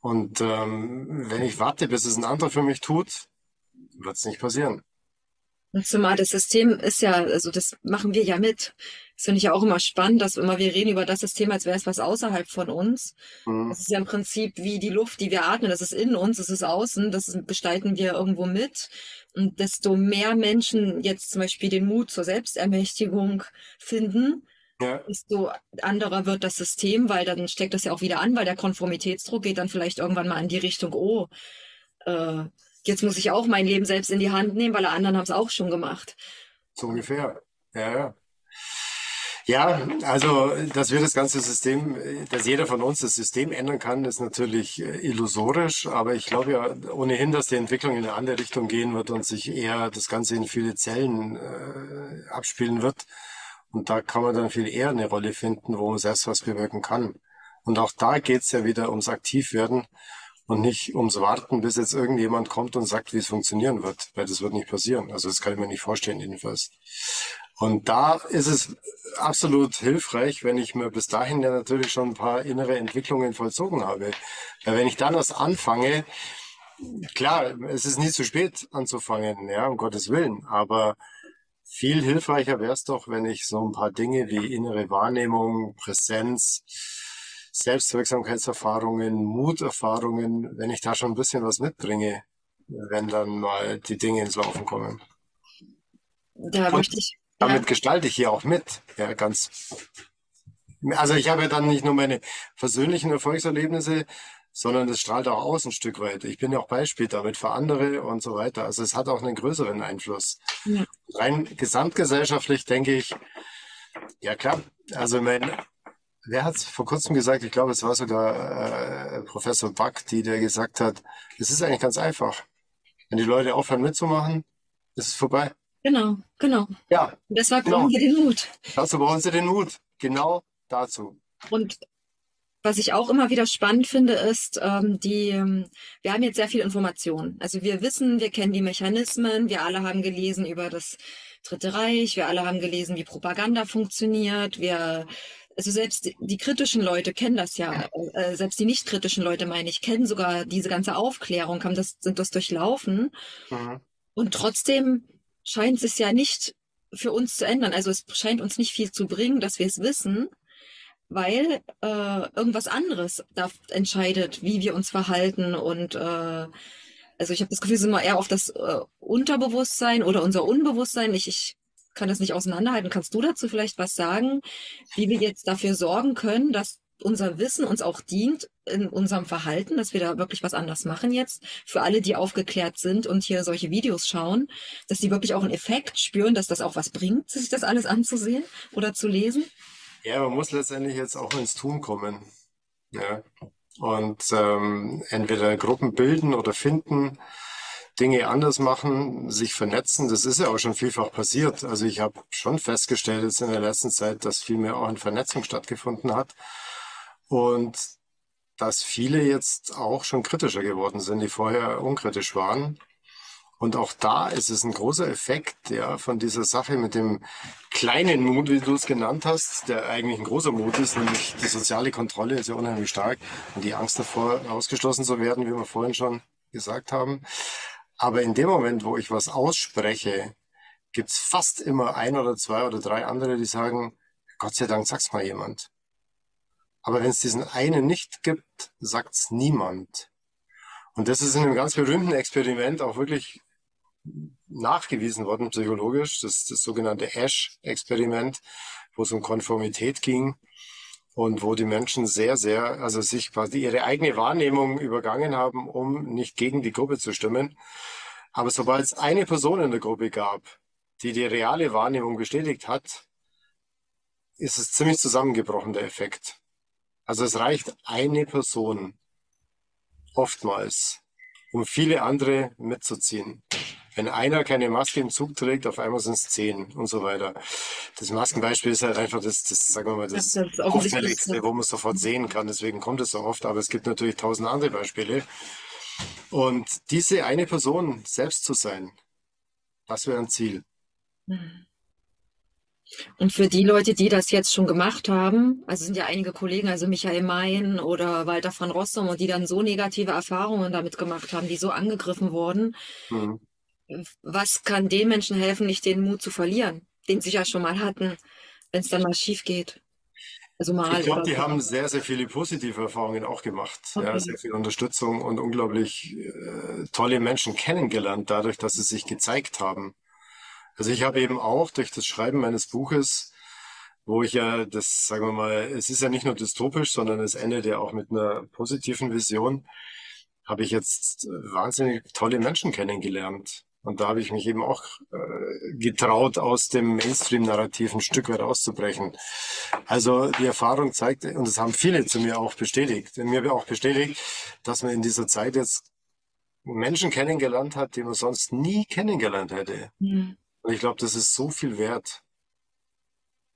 Und ähm, wenn ich warte, bis es ein anderer für mich tut, wird es nicht passieren. Zumal das System ist ja, also das machen wir ja mit. Das finde ich ja auch immer spannend, dass immer wir reden über das System, als wäre es was außerhalb von uns. Mhm. Das ist ja im Prinzip wie die Luft, die wir atmen. Das ist in uns, das ist außen, das gestalten wir irgendwo mit. Und desto mehr Menschen jetzt zum Beispiel den Mut zur Selbstermächtigung finden, ja. desto anderer wird das System, weil dann steckt das ja auch wieder an, weil der Konformitätsdruck geht dann vielleicht irgendwann mal in die Richtung, oh, äh, jetzt muss ich auch mein Leben selbst in die Hand nehmen, weil alle anderen haben es auch schon gemacht. So ungefähr. Ja, ja. Ja, also, dass wir das ganze System, dass jeder von uns das System ändern kann, ist natürlich äh, illusorisch. Aber ich glaube ja ohnehin, dass die Entwicklung in eine andere Richtung gehen wird und sich eher das Ganze in viele Zellen äh, abspielen wird. Und da kann man dann viel eher eine Rolle finden, wo man selbst was bewirken kann. Und auch da geht's ja wieder ums Aktivwerden und nicht ums Warten, bis jetzt irgendjemand kommt und sagt, wie es funktionieren wird, weil das wird nicht passieren. Also das kann ich mir nicht vorstellen jedenfalls. Und da ist es absolut hilfreich, wenn ich mir bis dahin ja natürlich schon ein paar innere Entwicklungen vollzogen habe. Weil wenn ich dann erst anfange, klar, es ist nie zu spät anzufangen, ja, um Gottes Willen, aber viel hilfreicher wäre es doch, wenn ich so ein paar Dinge wie innere Wahrnehmung, Präsenz, Selbstwirksamkeitserfahrungen, Muterfahrungen, wenn ich da schon ein bisschen was mitbringe, wenn dann mal die Dinge ins Laufen kommen. Da möchte ich damit ja. gestalte ich hier auch mit. Ja, ganz. Also ich habe ja dann nicht nur meine persönlichen Erfolgserlebnisse, sondern das strahlt auch aus ein Stück weit. Ich bin ja auch Beispiel damit für andere und so weiter. Also es hat auch einen größeren Einfluss. Ja. Rein gesamtgesellschaftlich denke ich, ja klar. Also mein, wer hat es vor kurzem gesagt? Ich glaube, es war sogar äh, Professor Buck, die der gesagt hat, es ist eigentlich ganz einfach. Wenn die Leute aufhören mitzumachen, ist es vorbei. Genau, genau. Ja. Und deshalb genau. brauchen wir den Mut. Dazu brauchen Sie den Mut. Genau dazu. Und was ich auch immer wieder spannend finde, ist, ähm, die, ähm, wir haben jetzt sehr viel Information. Also wir wissen, wir kennen die Mechanismen, wir alle haben gelesen über das Dritte Reich, wir alle haben gelesen, wie Propaganda funktioniert, wir also selbst die, kritischen Leute kennen das ja, äh, selbst die nicht kritischen Leute, meine ich, kennen sogar diese ganze Aufklärung, haben das, sind das durchlaufen. Mhm. Und trotzdem scheint es ja nicht für uns zu ändern. Also es scheint uns nicht viel zu bringen, dass wir es wissen, weil äh, irgendwas anderes da entscheidet, wie wir uns verhalten und äh, also ich habe das Gefühl, es ist immer eher auf das äh, Unterbewusstsein oder unser Unbewusstsein. Ich, ich kann das nicht auseinanderhalten. Kannst du dazu vielleicht was sagen, wie wir jetzt dafür sorgen können, dass unser Wissen uns auch dient in unserem Verhalten, dass wir da wirklich was anders machen jetzt. Für alle, die aufgeklärt sind und hier solche Videos schauen, dass die wirklich auch einen Effekt spüren, dass das auch was bringt, sich das alles anzusehen oder zu lesen. Ja, man muss letztendlich jetzt auch ins Tun kommen. Ja. Und ähm, entweder Gruppen bilden oder finden, Dinge anders machen, sich vernetzen. Das ist ja auch schon vielfach passiert. Also ich habe schon festgestellt jetzt in der letzten Zeit, dass viel mehr auch in Vernetzung stattgefunden hat. Und dass viele jetzt auch schon kritischer geworden sind, die vorher unkritisch waren. Und auch da ist es ein großer Effekt, ja, von dieser Sache mit dem kleinen Mut, wie du es genannt hast, der eigentlich ein großer Mut ist, nämlich die soziale Kontrolle ist ja unheimlich stark und die Angst davor, ausgeschlossen zu werden, wie wir vorhin schon gesagt haben. Aber in dem Moment, wo ich was ausspreche, gibt's fast immer ein oder zwei oder drei andere, die sagen, Gott sei Dank sag's mal jemand. Aber wenn es diesen einen nicht gibt, sagt's niemand. Und das ist in einem ganz berühmten Experiment auch wirklich nachgewiesen worden, psychologisch. Das das sogenannte Ash-Experiment, wo es um Konformität ging und wo die Menschen sehr, sehr, also sich quasi ihre eigene Wahrnehmung übergangen haben, um nicht gegen die Gruppe zu stimmen. Aber sobald es eine Person in der Gruppe gab, die die reale Wahrnehmung bestätigt hat, ist es ziemlich zusammengebrochen, der Effekt. Also es reicht eine Person oftmals, um viele andere mitzuziehen. Wenn einer keine Maske im Zug trägt, auf einmal sind es zehn und so weiter. Das Maskenbeispiel ist halt einfach das, das sagen wir mal, das, das Auffälligste, wo man sofort sehen kann. Deswegen kommt es so oft. Aber es gibt natürlich tausend andere Beispiele. Und diese eine Person selbst zu sein, das wäre ein Ziel. Mhm. Und für die Leute, die das jetzt schon gemacht haben, also sind ja einige Kollegen, also Michael Mayen oder Walter von Rossum, und die dann so negative Erfahrungen damit gemacht haben, die so angegriffen wurden, mhm. was kann den Menschen helfen, nicht den Mut zu verlieren, den sie ja schon mal hatten, wenn es dann mal schief geht? Also mal ich glaube, die so. haben sehr, sehr viele positive Erfahrungen auch gemacht. Okay. Ja, sehr viel Unterstützung und unglaublich äh, tolle Menschen kennengelernt, dadurch, dass sie sich gezeigt haben. Also ich habe eben auch durch das Schreiben meines Buches, wo ich ja das, sagen wir mal, es ist ja nicht nur dystopisch, sondern es endet ja auch mit einer positiven Vision, habe ich jetzt wahnsinnig tolle Menschen kennengelernt. Und da habe ich mich eben auch äh, getraut, aus dem Mainstream-Narrativ ein Stück weit auszubrechen. Also die Erfahrung zeigt, und das haben viele zu mir auch bestätigt, mir auch bestätigt, dass man in dieser Zeit jetzt Menschen kennengelernt hat, die man sonst nie kennengelernt hätte. Mhm. Und ich glaube, das ist so viel wert.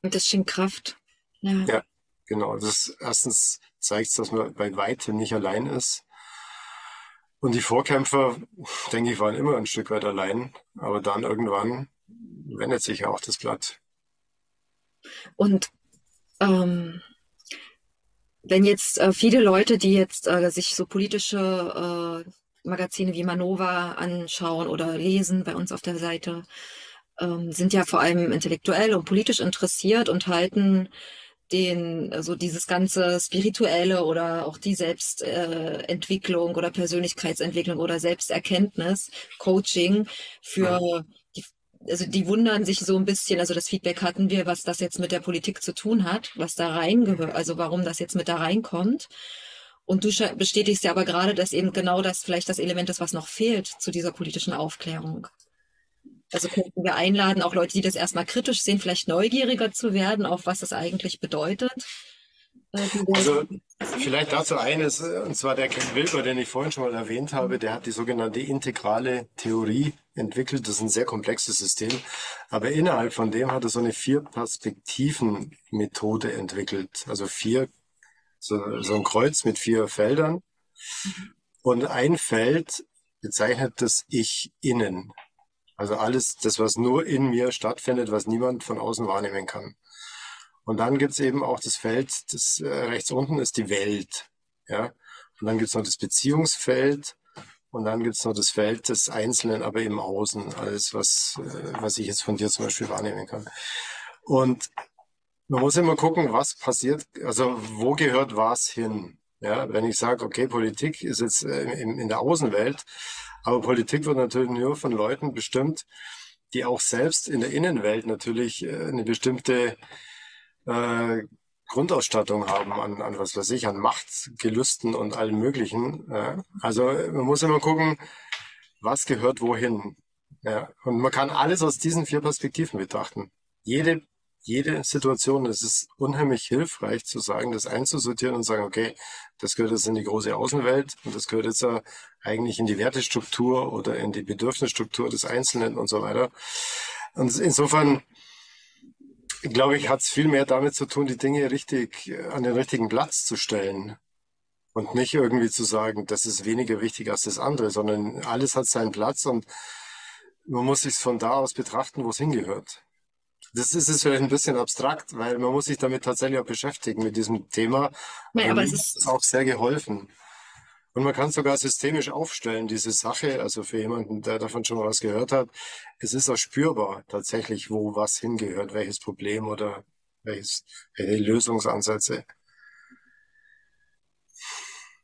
Und das schenkt Kraft. Ja. ja, genau. Das erstens zeigt dass man bei weitem nicht allein ist. Und die Vorkämpfer, denke ich, waren immer ein Stück weit allein. Aber dann irgendwann wendet sich ja auch das Blatt. Und ähm, wenn jetzt äh, viele Leute, die jetzt äh, sich so politische äh, Magazine wie Manova anschauen oder lesen bei uns auf der Seite, ähm, sind ja vor allem intellektuell und politisch interessiert und halten den, also dieses ganze spirituelle oder auch die Selbstentwicklung äh, oder Persönlichkeitsentwicklung oder Selbsterkenntnis, Coaching für die, also die wundern sich so ein bisschen, also das Feedback hatten wir, was das jetzt mit der Politik zu tun hat, was da reingehört, also warum das jetzt mit da reinkommt. Und du bestätigst ja aber gerade, dass eben genau das vielleicht das Element ist, was noch fehlt zu dieser politischen Aufklärung. Also könnten wir einladen, auch Leute, die das erstmal kritisch sehen, vielleicht neugieriger zu werden, auf was das eigentlich bedeutet. Äh, also vielleicht dazu eines, und zwar der Ken Wilber, den ich vorhin schon mal erwähnt habe, der hat die sogenannte integrale Theorie entwickelt. Das ist ein sehr komplexes System. Aber innerhalb von dem hat er so eine Vier-Perspektiven-Methode entwickelt. Also vier, so, so ein Kreuz mit vier Feldern. Und ein Feld bezeichnet das Ich innen. Also alles, das, was nur in mir stattfindet, was niemand von außen wahrnehmen kann. Und dann gibt's eben auch das Feld, das äh, rechts unten ist die Welt. Ja? Und dann gibt's noch das Beziehungsfeld und dann gibt's noch das Feld des Einzelnen, aber im Außen, alles, was, äh, was ich jetzt von dir zum Beispiel wahrnehmen kann. Und man muss immer gucken, was passiert, also wo gehört was hin. Ja, wenn ich sage, okay, Politik ist jetzt äh, in, in der Außenwelt, aber Politik wird natürlich nur von Leuten bestimmt, die auch selbst in der Innenwelt natürlich äh, eine bestimmte äh, Grundausstattung haben an, an was weiß ich, an Machtgelüsten und allem Möglichen. Äh, also man muss immer gucken, was gehört wohin. Ja, und man kann alles aus diesen vier Perspektiven betrachten. Jede jede Situation. Es ist unheimlich hilfreich zu sagen, das einzusortieren und sagen, okay, das gehört jetzt in die große Außenwelt und das gehört jetzt eigentlich in die Wertestruktur oder in die Bedürfnisstruktur des Einzelnen und so weiter. Und insofern, glaube ich, hat es viel mehr damit zu tun, die Dinge richtig äh, an den richtigen Platz zu stellen. Und nicht irgendwie zu sagen, das ist weniger wichtig als das andere, sondern alles hat seinen Platz und man muss sich von da aus betrachten, wo es hingehört. Das ist es vielleicht ein bisschen abstrakt, weil man muss sich damit tatsächlich auch beschäftigen mit diesem Thema. Ja, aber es ist auch sehr geholfen. Und man kann sogar systemisch aufstellen, diese Sache, also für jemanden, der davon schon mal was gehört hat, es ist auch spürbar tatsächlich, wo was hingehört, welches Problem oder welches, welche Lösungsansätze.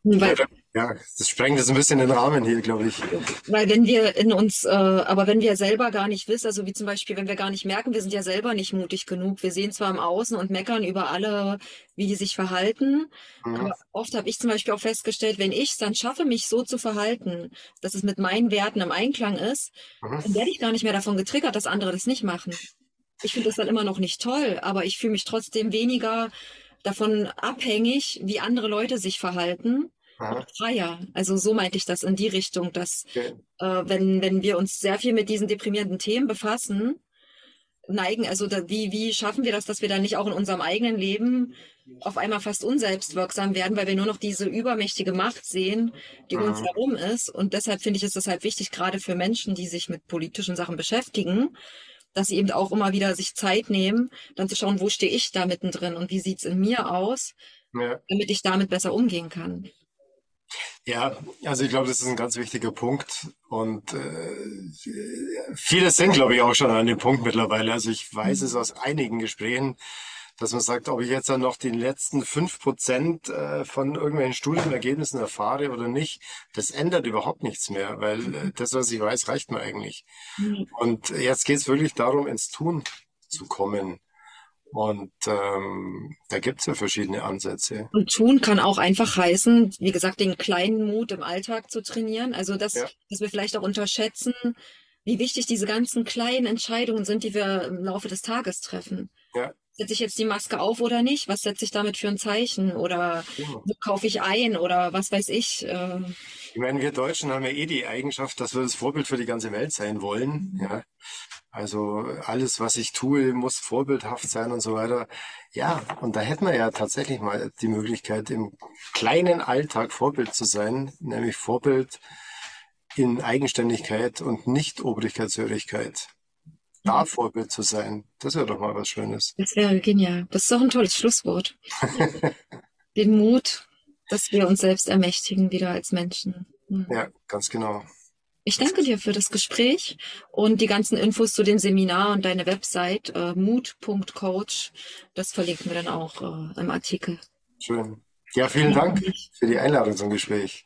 Weil, ja, das sprengt jetzt ein bisschen den Rahmen hier, glaube ich. Weil wenn wir in uns, äh, aber wenn wir selber gar nicht wissen, also wie zum Beispiel, wenn wir gar nicht merken, wir sind ja selber nicht mutig genug. Wir sehen zwar im Außen und meckern über alle, wie die sich verhalten, mhm. aber oft habe ich zum Beispiel auch festgestellt, wenn ich es dann schaffe, mich so zu verhalten, dass es mit meinen Werten im Einklang ist, mhm. dann werde ich gar nicht mehr davon getriggert, dass andere das nicht machen. Ich finde das dann immer noch nicht toll, aber ich fühle mich trotzdem weniger davon abhängig, wie andere Leute sich verhalten und freier. Also so meinte ich das in die Richtung, dass okay. äh, wenn, wenn wir uns sehr viel mit diesen deprimierenden Themen befassen, neigen, also da, wie, wie schaffen wir das, dass wir dann nicht auch in unserem eigenen Leben auf einmal fast unselbstwirksam werden, weil wir nur noch diese übermächtige Macht sehen, die mhm. uns herum ist. Und deshalb finde ich es deshalb wichtig, gerade für Menschen, die sich mit politischen Sachen beschäftigen, dass sie eben auch immer wieder sich Zeit nehmen, dann zu schauen, wo stehe ich da mittendrin und wie sieht's in mir aus, ja. damit ich damit besser umgehen kann. Ja, also ich glaube, das ist ein ganz wichtiger Punkt. Und äh, viele sind, glaube ich, auch schon an dem Punkt mittlerweile. Also ich weiß es aus einigen Gesprächen, dass man sagt, ob ich jetzt dann noch die letzten fünf Prozent äh, von irgendwelchen Studienergebnissen erfahre oder nicht, das ändert überhaupt nichts mehr, weil äh, das, was ich weiß, reicht mir eigentlich. Mhm. Und jetzt geht es wirklich darum, ins Tun zu kommen. Und ähm, da gibt's ja verschiedene Ansätze. Und tun kann auch einfach heißen, wie gesagt, den kleinen Mut im Alltag zu trainieren. Also dass, ja. dass wir vielleicht auch unterschätzen, wie wichtig diese ganzen kleinen Entscheidungen sind, die wir im Laufe des Tages treffen. Ja. Setze ich jetzt die Maske auf oder nicht? Was setze ich damit für ein Zeichen? Oder ja. wo kaufe ich ein? Oder was weiß ich? Äh, ich meine, wir Deutschen haben ja eh die Eigenschaft, dass wir das Vorbild für die ganze Welt sein wollen. Ja. Also alles, was ich tue, muss vorbildhaft sein und so weiter. Ja, und da hätten wir ja tatsächlich mal die Möglichkeit, im kleinen Alltag Vorbild zu sein, nämlich Vorbild in Eigenständigkeit und nicht Obrigkeitshörigkeit. Da. Vorbild zu sein, das wäre doch mal was Schönes. Das wäre genial. Das ist doch ein tolles Schlusswort. Den Mut, dass wir uns selbst ermächtigen, wieder als Menschen. Mhm. Ja, ganz genau. Ich danke dir für das Gespräch und die ganzen Infos zu dem Seminar und deine Website äh, mut.coach. Das verlinken wir dann auch äh, im Artikel. Schön. Ja, vielen Dank für die Einladung zum Gespräch.